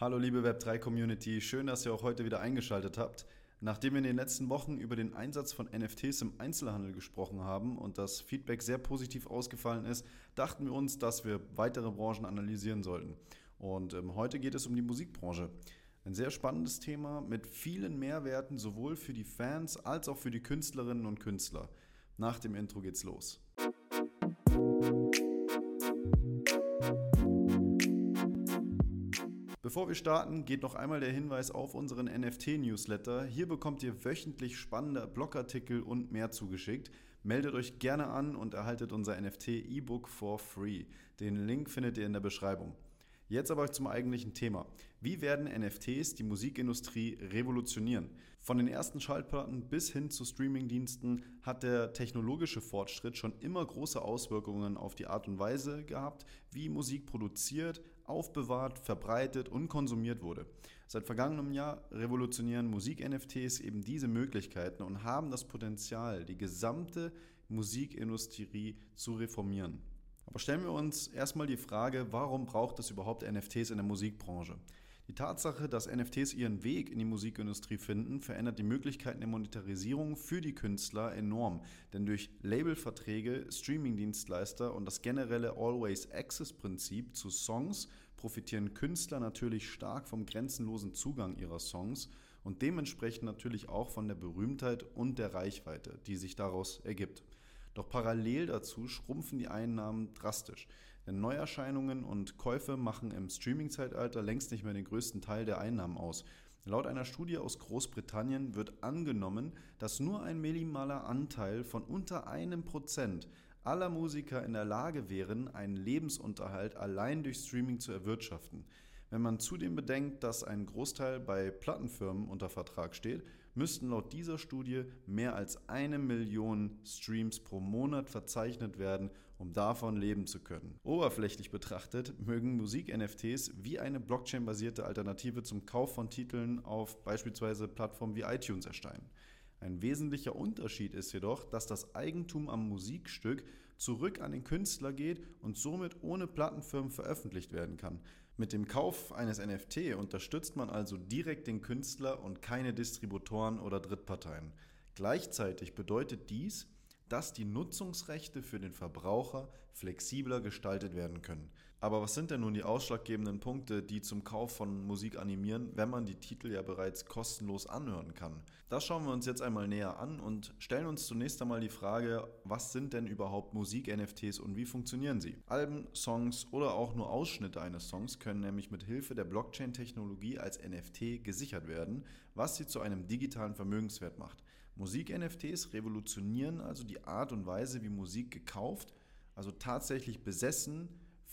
Hallo liebe Web3 Community, schön, dass ihr auch heute wieder eingeschaltet habt. Nachdem wir in den letzten Wochen über den Einsatz von NFTs im Einzelhandel gesprochen haben und das Feedback sehr positiv ausgefallen ist, dachten wir uns, dass wir weitere Branchen analysieren sollten. Und ähm, heute geht es um die Musikbranche. Ein sehr spannendes Thema mit vielen Mehrwerten sowohl für die Fans als auch für die Künstlerinnen und Künstler. Nach dem Intro geht's los. Bevor wir starten, geht noch einmal der Hinweis auf unseren NFT-Newsletter. Hier bekommt ihr wöchentlich spannende Blogartikel und mehr zugeschickt. Meldet euch gerne an und erhaltet unser NFT-E-Book for free. Den Link findet ihr in der Beschreibung. Jetzt aber zum eigentlichen Thema. Wie werden NFTs die Musikindustrie revolutionieren? Von den ersten Schallplatten bis hin zu Streamingdiensten hat der technologische Fortschritt schon immer große Auswirkungen auf die Art und Weise gehabt, wie Musik produziert, aufbewahrt, verbreitet und konsumiert wurde. Seit vergangenem Jahr revolutionieren Musik-NFTs eben diese Möglichkeiten und haben das Potenzial, die gesamte Musikindustrie zu reformieren. Aber stellen wir uns erstmal die Frage, warum braucht es überhaupt NFTs in der Musikbranche? Die Tatsache, dass NFTs ihren Weg in die Musikindustrie finden, verändert die Möglichkeiten der Monetarisierung für die Künstler enorm. Denn durch Labelverträge, Streamingdienstleister und das generelle Always Access Prinzip zu Songs profitieren Künstler natürlich stark vom grenzenlosen Zugang ihrer Songs und dementsprechend natürlich auch von der Berühmtheit und der Reichweite, die sich daraus ergibt. Doch parallel dazu schrumpfen die Einnahmen drastisch. Denn Neuerscheinungen und Käufe machen im Streaming-Zeitalter längst nicht mehr den größten Teil der Einnahmen aus. Laut einer Studie aus Großbritannien wird angenommen, dass nur ein minimaler Anteil von unter einem Prozent aller Musiker in der Lage wären, einen Lebensunterhalt allein durch Streaming zu erwirtschaften. Wenn man zudem bedenkt, dass ein Großteil bei Plattenfirmen unter Vertrag steht, müssten laut dieser Studie mehr als eine Million Streams pro Monat verzeichnet werden, um davon leben zu können. Oberflächlich betrachtet mögen Musik-NFTs wie eine Blockchain-basierte Alternative zum Kauf von Titeln auf beispielsweise Plattformen wie iTunes erscheinen. Ein wesentlicher Unterschied ist jedoch, dass das Eigentum am Musikstück zurück an den Künstler geht und somit ohne Plattenfirmen veröffentlicht werden kann. Mit dem Kauf eines NFT unterstützt man also direkt den Künstler und keine Distributoren oder Drittparteien. Gleichzeitig bedeutet dies, dass die Nutzungsrechte für den Verbraucher flexibler gestaltet werden können. Aber was sind denn nun die ausschlaggebenden Punkte, die zum Kauf von Musik animieren, wenn man die Titel ja bereits kostenlos anhören kann? Das schauen wir uns jetzt einmal näher an und stellen uns zunächst einmal die Frage, was sind denn überhaupt Musik-NFTs und wie funktionieren sie? Alben, Songs oder auch nur Ausschnitte eines Songs können nämlich mit Hilfe der Blockchain-Technologie als NFT gesichert werden, was sie zu einem digitalen Vermögenswert macht. Musik-NFTs revolutionieren also die Art und Weise, wie Musik gekauft, also tatsächlich besessen,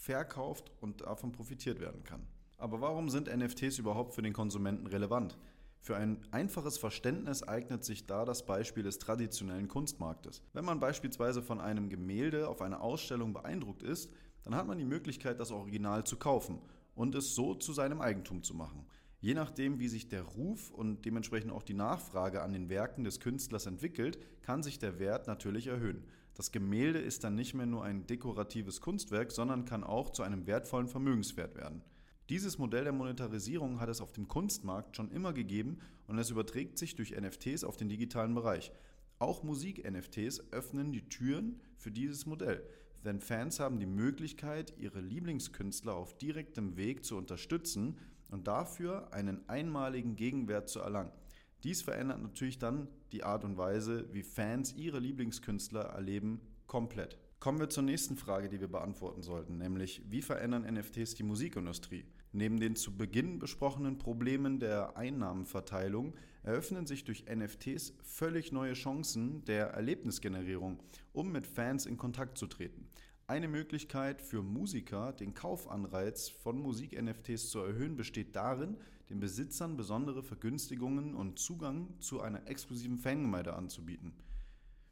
verkauft und davon profitiert werden kann. Aber warum sind NFTs überhaupt für den Konsumenten relevant? Für ein einfaches Verständnis eignet sich da das Beispiel des traditionellen Kunstmarktes. Wenn man beispielsweise von einem Gemälde auf einer Ausstellung beeindruckt ist, dann hat man die Möglichkeit, das Original zu kaufen und es so zu seinem Eigentum zu machen. Je nachdem, wie sich der Ruf und dementsprechend auch die Nachfrage an den Werken des Künstlers entwickelt, kann sich der Wert natürlich erhöhen. Das Gemälde ist dann nicht mehr nur ein dekoratives Kunstwerk, sondern kann auch zu einem wertvollen Vermögenswert werden. Dieses Modell der Monetarisierung hat es auf dem Kunstmarkt schon immer gegeben und es überträgt sich durch NFTs auf den digitalen Bereich. Auch Musik-NFTs öffnen die Türen für dieses Modell, denn Fans haben die Möglichkeit, ihre Lieblingskünstler auf direktem Weg zu unterstützen und dafür einen einmaligen Gegenwert zu erlangen. Dies verändert natürlich dann die Art und Weise, wie Fans ihre Lieblingskünstler erleben, komplett. Kommen wir zur nächsten Frage, die wir beantworten sollten, nämlich wie verändern NFTs die Musikindustrie? Neben den zu Beginn besprochenen Problemen der Einnahmenverteilung eröffnen sich durch NFTs völlig neue Chancen der Erlebnisgenerierung, um mit Fans in Kontakt zu treten. Eine Möglichkeit für Musiker, den Kaufanreiz von Musik-NFTs zu erhöhen, besteht darin, den Besitzern besondere Vergünstigungen und Zugang zu einer exklusiven Fangemeinde anzubieten.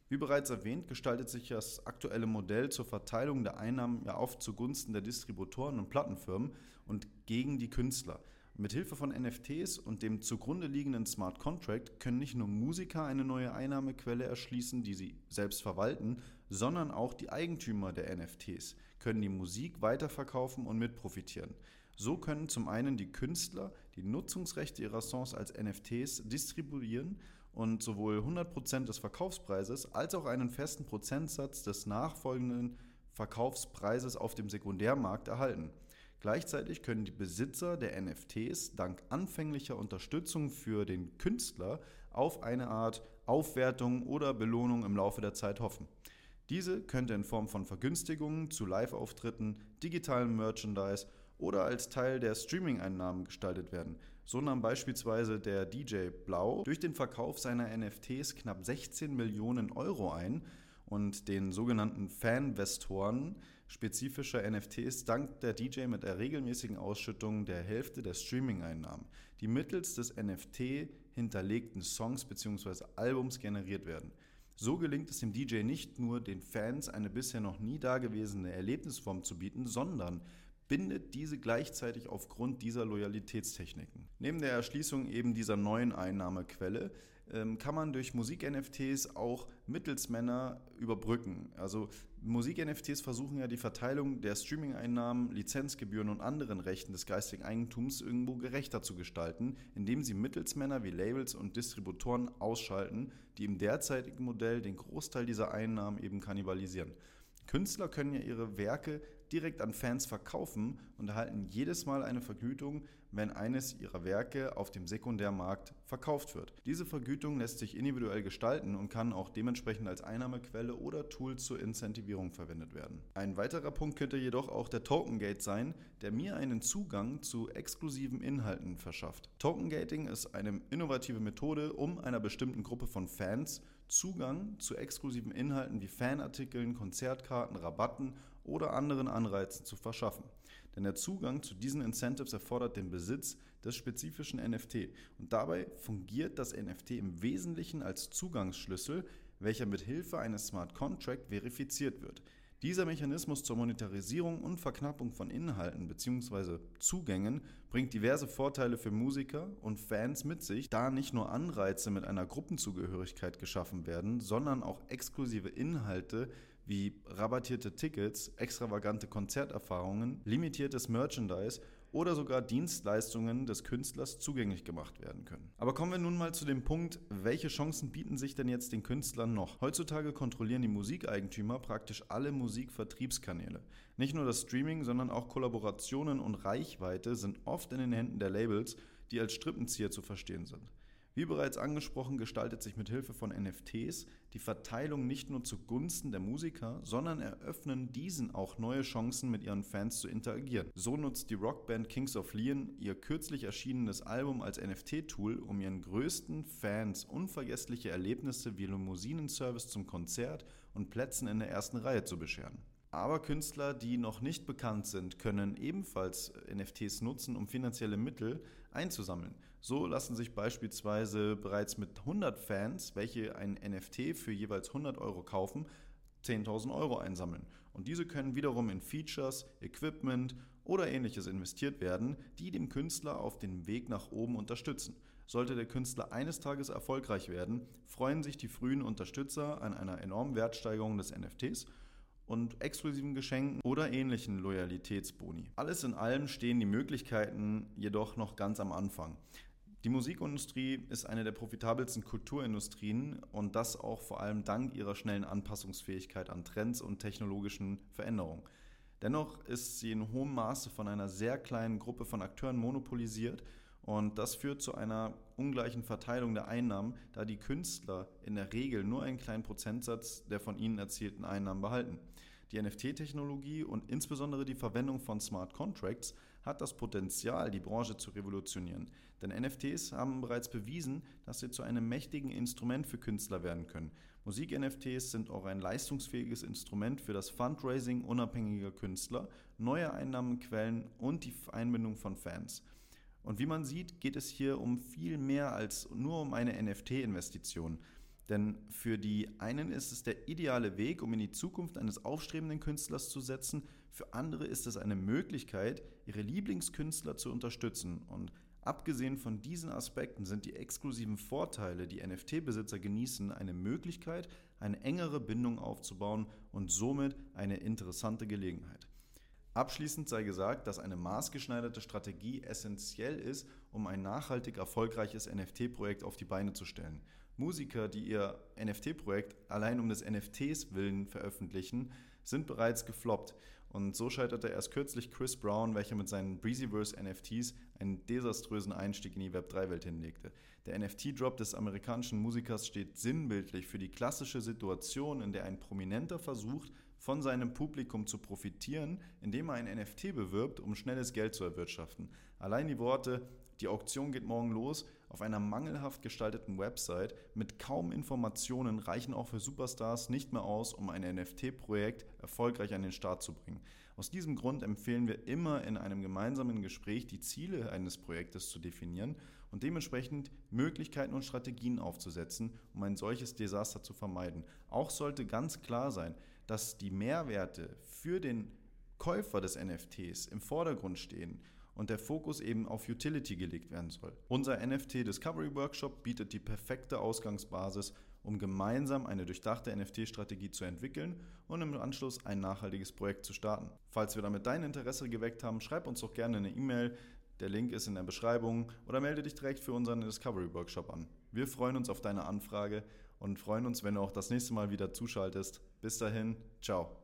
Wie bereits erwähnt, gestaltet sich das aktuelle Modell zur Verteilung der Einnahmen ja oft zugunsten der Distributoren und Plattenfirmen und gegen die Künstler. Mit Hilfe von NFTs und dem zugrunde liegenden Smart Contract können nicht nur Musiker eine neue Einnahmequelle erschließen, die sie selbst verwalten, sondern auch die Eigentümer der NFTs können die Musik weiterverkaufen und mitprofitieren. So können zum einen die Künstler die Nutzungsrechte ihrer Songs als NFTs distribuieren und sowohl 100% des Verkaufspreises als auch einen festen Prozentsatz des nachfolgenden Verkaufspreises auf dem Sekundärmarkt erhalten. Gleichzeitig können die Besitzer der NFTs dank anfänglicher Unterstützung für den Künstler auf eine Art Aufwertung oder Belohnung im Laufe der Zeit hoffen. Diese könnte in Form von Vergünstigungen zu Live-Auftritten, digitalem Merchandise oder als Teil der Streaming-Einnahmen gestaltet werden. So nahm beispielsweise der DJ Blau durch den Verkauf seiner NFTs knapp 16 Millionen Euro ein und den sogenannten Fanvestoren spezifischer NFTs dankt der DJ mit der regelmäßigen Ausschüttung der Hälfte der Streaming-Einnahmen, die mittels des NFT hinterlegten Songs bzw. Albums generiert werden. So gelingt es dem DJ nicht nur, den Fans eine bisher noch nie dagewesene Erlebnisform zu bieten, sondern bindet diese gleichzeitig aufgrund dieser Loyalitätstechniken. Neben der Erschließung eben dieser neuen Einnahmequelle kann man durch Musik-NFTs auch Mittelsmänner überbrücken. Also Musik-NFTs versuchen ja die Verteilung der Streaming-Einnahmen, Lizenzgebühren und anderen Rechten des geistigen Eigentums irgendwo gerechter zu gestalten, indem sie Mittelsmänner wie Labels und Distributoren ausschalten, die im derzeitigen Modell den Großteil dieser Einnahmen eben kannibalisieren. Künstler können ja ihre Werke direkt an Fans verkaufen und erhalten jedes Mal eine Vergütung, wenn eines ihrer Werke auf dem Sekundärmarkt verkauft wird. Diese Vergütung lässt sich individuell gestalten und kann auch dementsprechend als Einnahmequelle oder Tool zur Incentivierung verwendet werden. Ein weiterer Punkt könnte jedoch auch der Tokengate sein, der mir einen Zugang zu exklusiven Inhalten verschafft. Tokengating ist eine innovative Methode, um einer bestimmten Gruppe von Fans Zugang zu exklusiven Inhalten wie Fanartikeln, Konzertkarten, Rabatten oder anderen Anreizen zu verschaffen. Denn der Zugang zu diesen Incentives erfordert den Besitz des spezifischen NFT und dabei fungiert das NFT im Wesentlichen als Zugangsschlüssel, welcher mit Hilfe eines Smart Contract verifiziert wird. Dieser Mechanismus zur Monetarisierung und Verknappung von Inhalten bzw. Zugängen bringt diverse Vorteile für Musiker und Fans mit sich, da nicht nur Anreize mit einer Gruppenzugehörigkeit geschaffen werden, sondern auch exklusive Inhalte wie rabattierte Tickets, extravagante Konzerterfahrungen, limitiertes Merchandise oder sogar Dienstleistungen des Künstlers zugänglich gemacht werden können. Aber kommen wir nun mal zu dem Punkt, welche Chancen bieten sich denn jetzt den Künstlern noch? Heutzutage kontrollieren die Musikeigentümer praktisch alle Musikvertriebskanäle. Nicht nur das Streaming, sondern auch Kollaborationen und Reichweite sind oft in den Händen der Labels, die als Strippenzieher zu verstehen sind. Wie bereits angesprochen, gestaltet sich mit Hilfe von NFTs die Verteilung nicht nur zugunsten der Musiker, sondern eröffnen diesen auch neue Chancen, mit ihren Fans zu interagieren. So nutzt die Rockband Kings of Leon ihr kürzlich erschienenes Album als NFT-Tool, um ihren größten Fans unvergessliche Erlebnisse wie Limousinenservice zum Konzert und Plätzen in der ersten Reihe zu bescheren. Aber Künstler, die noch nicht bekannt sind, können ebenfalls NFTs nutzen, um finanzielle Mittel einzusammeln. So lassen sich beispielsweise bereits mit 100 Fans, welche ein NFT für jeweils 100 Euro kaufen, 10.000 Euro einsammeln. Und diese können wiederum in Features, Equipment oder ähnliches investiert werden, die dem Künstler auf dem Weg nach oben unterstützen. Sollte der Künstler eines Tages erfolgreich werden, freuen sich die frühen Unterstützer an einer enormen Wertsteigerung des NFTs und exklusiven Geschenken oder ähnlichen Loyalitätsboni. Alles in allem stehen die Möglichkeiten jedoch noch ganz am Anfang. Die Musikindustrie ist eine der profitabelsten Kulturindustrien und das auch vor allem dank ihrer schnellen Anpassungsfähigkeit an Trends und technologischen Veränderungen. Dennoch ist sie in hohem Maße von einer sehr kleinen Gruppe von Akteuren monopolisiert und das führt zu einer ungleichen Verteilung der Einnahmen, da die Künstler in der Regel nur einen kleinen Prozentsatz der von ihnen erzielten Einnahmen behalten. Die NFT-Technologie und insbesondere die Verwendung von Smart Contracts hat das Potenzial, die Branche zu revolutionieren. Denn NFTs haben bereits bewiesen, dass sie zu einem mächtigen Instrument für Künstler werden können. Musik-NFTs sind auch ein leistungsfähiges Instrument für das Fundraising unabhängiger Künstler, neue Einnahmenquellen und die Einbindung von Fans. Und wie man sieht, geht es hier um viel mehr als nur um eine NFT-Investition. Denn für die einen ist es der ideale Weg, um in die Zukunft eines aufstrebenden Künstlers zu setzen, für andere ist es eine Möglichkeit, ihre Lieblingskünstler zu unterstützen. Und abgesehen von diesen Aspekten sind die exklusiven Vorteile, die NFT-Besitzer genießen, eine Möglichkeit, eine engere Bindung aufzubauen und somit eine interessante Gelegenheit. Abschließend sei gesagt, dass eine maßgeschneiderte Strategie essentiell ist, um ein nachhaltig erfolgreiches NFT-Projekt auf die Beine zu stellen. Musiker, die ihr NFT-Projekt allein um des NFTs willen veröffentlichen, sind bereits gefloppt. Und so scheiterte erst kürzlich Chris Brown, welcher mit seinen Breezyverse NFTs einen desaströsen Einstieg in die Web3-Welt hinlegte. Der NFT-Drop des amerikanischen Musikers steht sinnbildlich für die klassische Situation, in der ein Prominenter versucht, von seinem Publikum zu profitieren, indem er ein NFT bewirbt, um schnelles Geld zu erwirtschaften. Allein die Worte, die Auktion geht morgen los, auf einer mangelhaft gestalteten Website mit kaum Informationen reichen auch für Superstars nicht mehr aus, um ein NFT-Projekt erfolgreich an den Start zu bringen. Aus diesem Grund empfehlen wir immer in einem gemeinsamen Gespräch die Ziele eines Projektes zu definieren und dementsprechend Möglichkeiten und Strategien aufzusetzen, um ein solches Desaster zu vermeiden. Auch sollte ganz klar sein, dass die Mehrwerte für den Käufer des NFTs im Vordergrund stehen und der Fokus eben auf Utility gelegt werden soll. Unser NFT Discovery Workshop bietet die perfekte Ausgangsbasis, um gemeinsam eine durchdachte NFT-Strategie zu entwickeln und im Anschluss ein nachhaltiges Projekt zu starten. Falls wir damit dein Interesse geweckt haben, schreib uns doch gerne eine E-Mail. Der Link ist in der Beschreibung oder melde dich direkt für unseren Discovery Workshop an. Wir freuen uns auf deine Anfrage und freuen uns, wenn du auch das nächste Mal wieder zuschaltest. Bis dahin, ciao.